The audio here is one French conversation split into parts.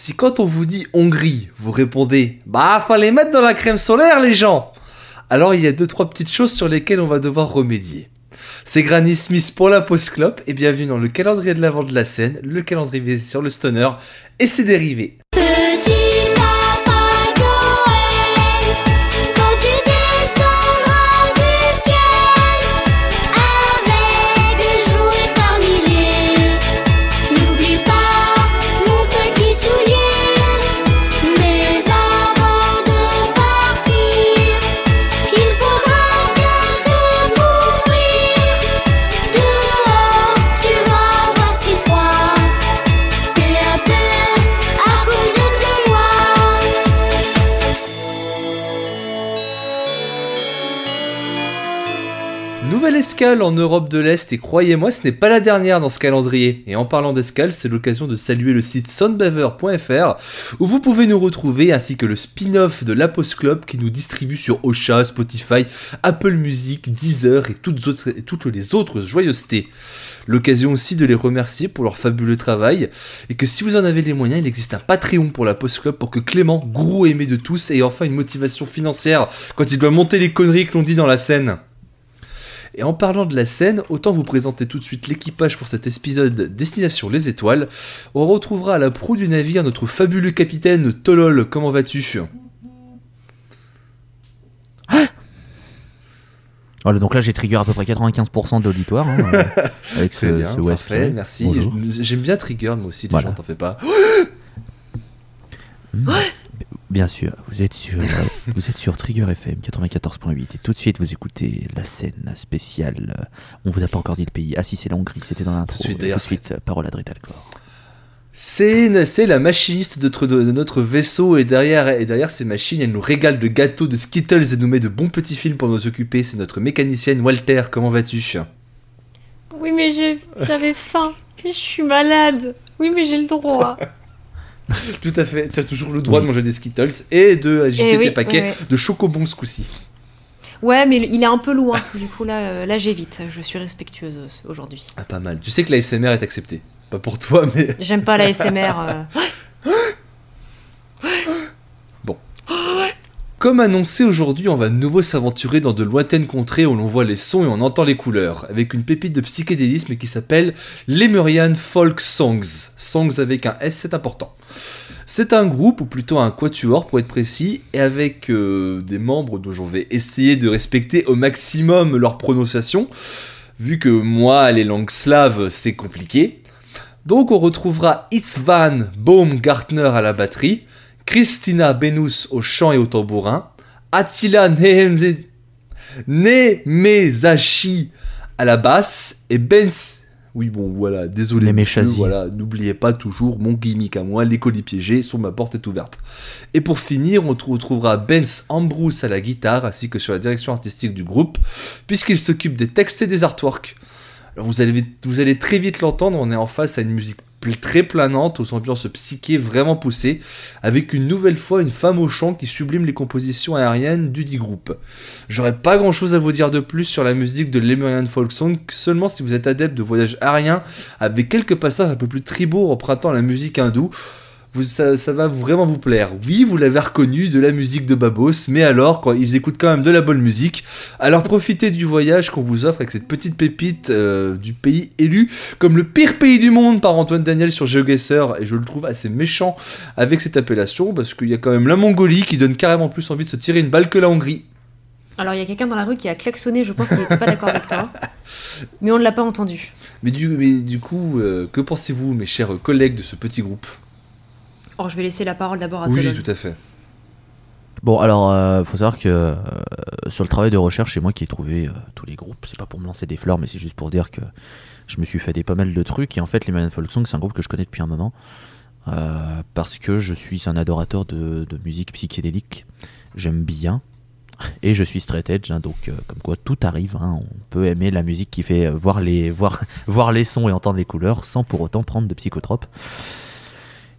Si quand on vous dit Hongrie, vous répondez Bah, fallait mettre dans la crème solaire, les gens Alors il y a deux trois petites choses sur lesquelles on va devoir remédier. C'est Granny Smith pour la post clope et bienvenue dans le calendrier de l'avant de la scène, le calendrier sur le stoner et ses dérivés. En Europe de l'Est et croyez-moi, ce n'est pas la dernière dans ce calendrier. Et en parlant d'escale, c'est l'occasion de saluer le site soundbaver.fr où vous pouvez nous retrouver ainsi que le spin-off de la Post Club qui nous distribue sur Ocha, Spotify, Apple Music, Deezer et toutes, les autres joyeusetés. L'occasion aussi de les remercier pour leur fabuleux travail et que si vous en avez les moyens, il existe un Patreon pour la Post Club pour que Clément, gourou aimé de tous, ait enfin une motivation financière quand il doit monter les conneries que l'on dit dans la scène. Et en parlant de la scène, autant vous présenter tout de suite l'équipage pour cet épisode Destination les étoiles. On retrouvera à la proue du navire notre fabuleux capitaine Tolol, comment vas-tu? Voilà, donc là j'ai trigger à peu près 95% de l'auditoire hein, euh, avec ce, bien, ce parfait, merci. J'aime bien Trigger, moi aussi, les Voilà. gens, t'en fais pas. Bien sûr, vous êtes sur, euh, vous êtes sur Trigger FM 94.8 et tout de suite vous écoutez la scène spéciale. euh, On vous a pas encore dit le pays. Ah si c'est la Hongrie, c'était dans l'intro. Tout de suite, Et d'ailleurs, tout de suite, euh, parole à Dritalcor. C'est c'est la machiniste de notre, de notre vaisseau et derrière, et derrière ces machines, elle nous régale de gâteaux, de Skittles et nous met de bons petits films pour nous occuper. C'est notre mécanicienne Walter, comment vas-tu? Oui, mais j'ai- j'avais faim. Je suis malade. Oui, mais j'ai le droit. Tout à fait, tu as toujours le droit Oui. de manger des Skittles et de agiter Eh oui, tes paquets oui, de chocobons ce coup-ci. Ouais, mais il est un peu loin. Du coup, là, euh, là j'évite. Je suis respectueuse euh, aujourd'hui. Ah, pas mal. Tu sais que la SMR est acceptée. Pas pour toi, mais. J'aime pas la SMR. euh. Comme annoncé aujourd'hui, on va de nouveau s'aventurer dans de lointaines contrées où l'on voit les sons et on entend les couleurs, avec une pépite de psychédélisme qui s'appelle Lemurian Folk Songs. Songs avec un S, c'est important. C'est un groupe, ou plutôt un quatuor pour être précis, et avec euh, des membres dont je vais essayer de respecter au maximum leur prononciation, vu que moi, les langues slaves, c'est compliqué. Donc on retrouvera Itzvan Baumgartner à la batterie, Christina Benous au chant et au tambourin, Attila Nemezashi à la basse et Benz. Oui, bon, voilà, désolé, monsieur, voilà, n'oubliez pas toujours mon gimmick à moi, les colis piégés, sur ma porte est ouverte. Et pour finir, on trou- retrouvera Benz Ambrous à la guitare, ainsi que sur la direction artistique du groupe, puisqu'il s'occupe des textes et des artworks. Vous allez, très vite l'entendre, on est en face à une musique très planante, aux ambiances psyché vraiment poussées, avec une nouvelle fois une femme au chant qui sublime les compositions aériennes du dit groupe. J'aurais pas grand chose à vous dire de plus sur la musique de Lemurian Folk Song, seulement si vous êtes adepte de voyages aériens, avec quelques passages un peu plus tribaux empruntant la musique hindoue, vous, ça, ça va vraiment vous plaire. Oui, vous l'avez reconnu de la musique de Babos, mais alors, quand ils écoutent quand même de la bonne musique, alors profitez du voyage qu'on vous offre avec cette petite pépite euh, du pays élu comme le pire pays du monde par Antoine Daniel sur GeoGuessr, et je le trouve assez méchant avec cette appellation, parce qu'il y a quand même la Mongolie qui donne carrément plus envie de se tirer une balle que la Hongrie. Alors, il y a quelqu'un dans la rue qui a klaxonné. Je pense qu'il n'était pas d'accord avec toi. Mais on ne l'a pas entendu. Mais du, mais du coup, euh, que pensez-vous, mes chers collègues de ce petit groupe? Or, je vais laisser la parole d'abord à Oui, tout à fait. Bon, alors, euh, faut savoir que euh, sur le travail de recherche, c'est moi qui ai trouvé euh, tous les groupes. C'est pas pour me lancer des fleurs, mais c'est juste pour dire que je me suis fait des pas mal de trucs. Et en fait, les Man Folk Song, c'est un groupe que je connais depuis un moment. euh, parce que je suis un adorateur de, de musique psychédélique. J'aime bien. Et je suis straight edge, hein, donc euh, comme quoi tout arrive. hein. on peut aimer la musique qui fait voir les, voir, voir les sons et entendre les couleurs sans pour autant prendre de psychotropes.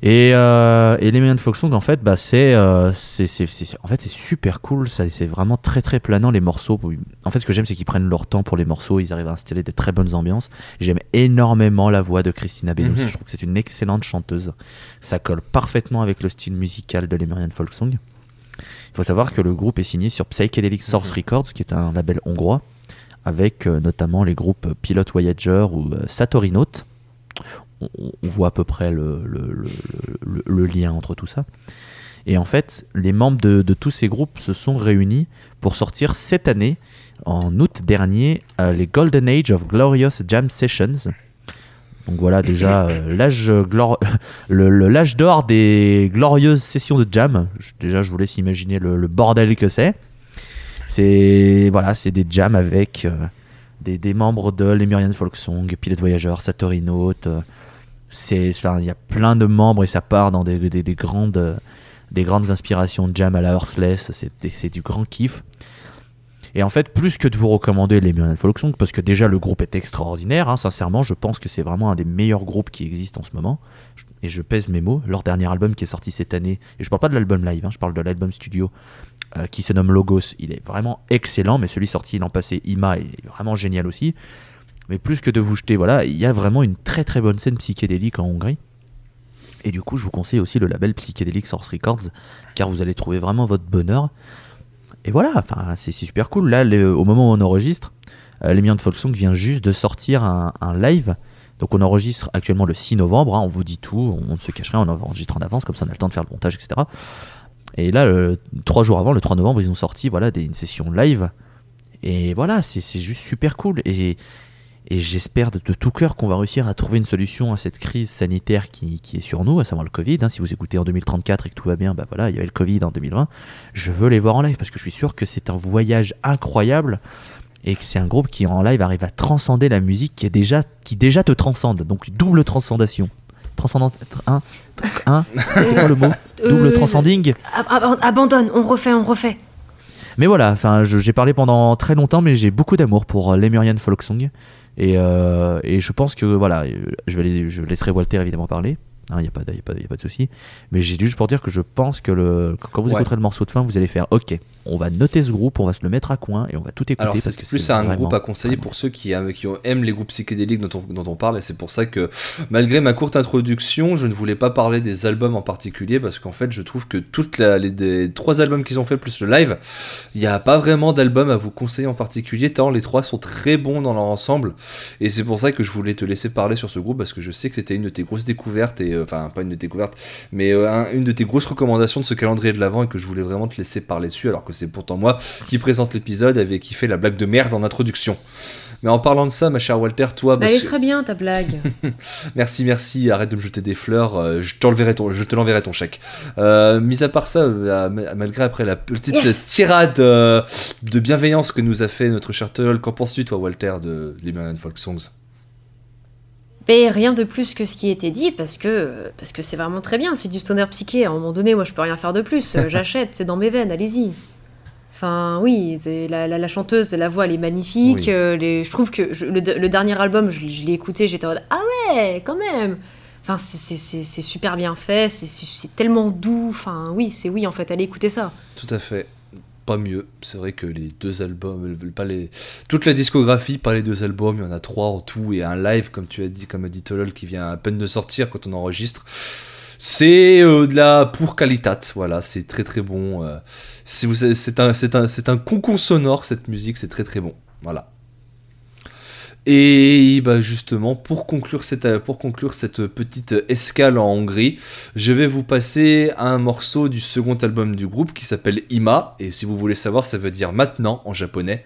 Et, euh, et les Million Folk Song, en fait, bah, c'est, euh, c'est, c'est, c'est- en fait, c'est super cool. Ça, c'est vraiment très très planant les morceaux. En fait, ce que j'aime, c'est qu'ils prennent leur temps pour les morceaux. Ils arrivent à installer de très bonnes ambiances. J'aime énormément la voix de Christina Benous. Mhm. Je trouve que c'est une excellente chanteuse. Ça colle parfaitement avec le style musical de Lemurian Folk Song. Il faut savoir que le groupe est signé sur Psychedelic Source Records, qui est un label hongrois, avec euh, notamment les groupes Pilot Voyager ou euh, Satori Note. On, voit à peu près le, lien entre tout ça. Et en fait, les membres de, tous ces groupes se sont réunis pour sortir cette année, en août dernier, euh, les Golden Age of Glorious Jam Sessions. Donc voilà déjà euh, l'âge d'or des glorieuses sessions de jam. Déjà, je vous laisse imaginer le, bordel que c'est. C'est voilà, c'est des jams avec euh, des, membres de Lemurian Folk Song, Pilot Voyager, Satori Note. C'est, il y a plein de membres et ça part dans des, des- des grandes, des grandes inspirations de jam à la Hearthless. C'est, du grand kiff. Et en fait, plus que de vous recommander les Muriel Folk Song, parce que déjà le groupe est extraordinaire, hein, sincèrement, je pense que c'est vraiment un des meilleurs groupes qui existent en ce moment. Et je pèse mes mots. Leur dernier album qui est sorti cette année, et je parle pas de l'album live, hein, je parle de l'album studio euh, qui se nomme Logos. Il est vraiment excellent, mais celui sorti l'an passé, Ima, il est vraiment génial aussi. Mais plus que de vous jeter, voilà, il y a vraiment une très très bonne scène psychédélique en Hongrie. Et du coup, je vous conseille aussi le label Psychedelic Source Records, car vous allez trouver vraiment votre bonheur. Et voilà, enfin, c'est super cool. Là, au moment où on enregistre, euh, de Folksong vient juste de sortir un, live. Donc on enregistre actuellement le 6 novembre, hein, on vous dit tout, on ne se cache rien, on enregistre en avance, comme ça on a le temps de faire le montage, etc. Et là, le- trois jours avant, le 3 novembre, ils ont sorti voilà, une session live. Et voilà, c'est juste super cool. Et, et j'espère de, de tout cœur qu'on va réussir à trouver une solution à cette crise sanitaire qui, qui est sur nous, à savoir le Covid. hein. Si vous écoutez en 2034 et que tout va bien, bah voilà, il y avait le Covid en 2020. Je veux les voir en live parce que je suis sûr que c'est un voyage incroyable et que c'est un groupe qui en live arrive à transcender la musique qui est déjà qui déjà te transcende. Donc double transcendation. Transcendant un, un c'est quoi le mot? Double Euh, transcending? ab- ab- Abandonne, on refait, on refait. Mais voilà, enfin, j'ai parlé pendant très longtemps, mais j'ai beaucoup d'amour pour euh, Lemurian Folk Song. Et, euh, et je pense que voilà, je, vais je laisserai Walter évidemment parler. Il n'y a pas, de- y a pas, de- y a pas de souci. Mais j'ai juste pour dire que je pense que le, que quand vous Ouais. écouterez le morceau de fin, vous allez faire OK, on va noter ce groupe, on va se le mettre à coin et on va tout écouter. Alors c'est plus un groupe à conseiller pour ceux qui, aiment- qui aiment les groupes psychédéliques dont on, dont on parle et c'est pour ça que malgré ma courte introduction je ne voulais pas parler des albums en particulier parce qu'en fait je trouve que toutes la- les, trois albums qu'ils ont fait plus le live il n'y a pas vraiment d'album à vous conseiller en particulier tant les trois sont très bons dans leur ensemble et c'est pour ça que je voulais te laisser parler sur ce groupe parce que je sais que c'était une de tes grosses découvertes et euh, enfin pas une de tes découvertes mais euh, un- une de tes grosses recommandations de ce calendrier de l'avant et que je voulais vraiment te laisser parler dessus alors que c'est pourtant moi qui présente l'épisode avec qui fait la blague de merde en introduction. Mais en parlant de ça, ma chère Walter, toi, Bah, elle est très bien ta blague. merci, merci, arrête de me jeter des fleurs, euh, je, t'enverrai ton, je te l'enverrai ton chèque. Euh, mis à part ça, euh, ma- malgré après la petite Yes. tirade euh, de bienveillance que nous a fait notre cher Turtle, qu'en penses-tu, toi, Walter, de Liberian Folk Songs? Rien de plus que ce qui était dit parce que parce que c'est vraiment très bien. C'est du stoner psyché. À un moment donné, moi, je peux rien faire de plus. Euh, J'achète, c'est dans mes veines. Allez-y. Enfin, oui, la, la, la chanteuse, la voix, elle est magnifique. Oui. euh, les, je trouve que je- le, le dernier album, je, je l'ai écouté, j'étais en mode ah ouais, quand même. Enfin, c'est- super bien fait, c'est tellement doux. Enfin, oui, c'est oui en fait. Allez écouter ça. Tout à fait. Pas mieux. C'est vrai que les deux albums, pas les... toute la discographie, pas les deux albums, il y en a trois en tout, et un live, comme tu as dit, comme a dit Tolol, qui vient à peine de sortir quand on enregistre. C'est euh, de la pour qualitat, voilà, c'est très très bon. euh, c'est un, c'est un, c'est un concon sonore cette musique, c'est très très bon, voilà. Et bah justement, pour conclure, cette, pour conclure cette petite escale en Hongrie, je vais vous passer un morceau du second album du groupe qui s'appelle Ima. Et si vous voulez savoir, ça veut dire maintenant en japonais.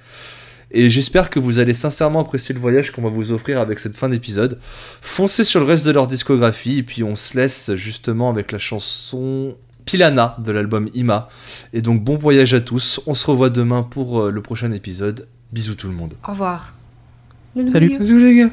Et j'espère que vous allez sincèrement apprécier le voyage qu'on va vous offrir avec cette fin d'épisode. Foncez sur le reste de leur discographie et puis on se laisse justement avec la chanson Pilana de l'album Ima. Et donc bon voyage à tous. On se revoit demain pour euh, le prochain épisode. Bisous tout le monde. Au revoir. Salut. Bisous les gars.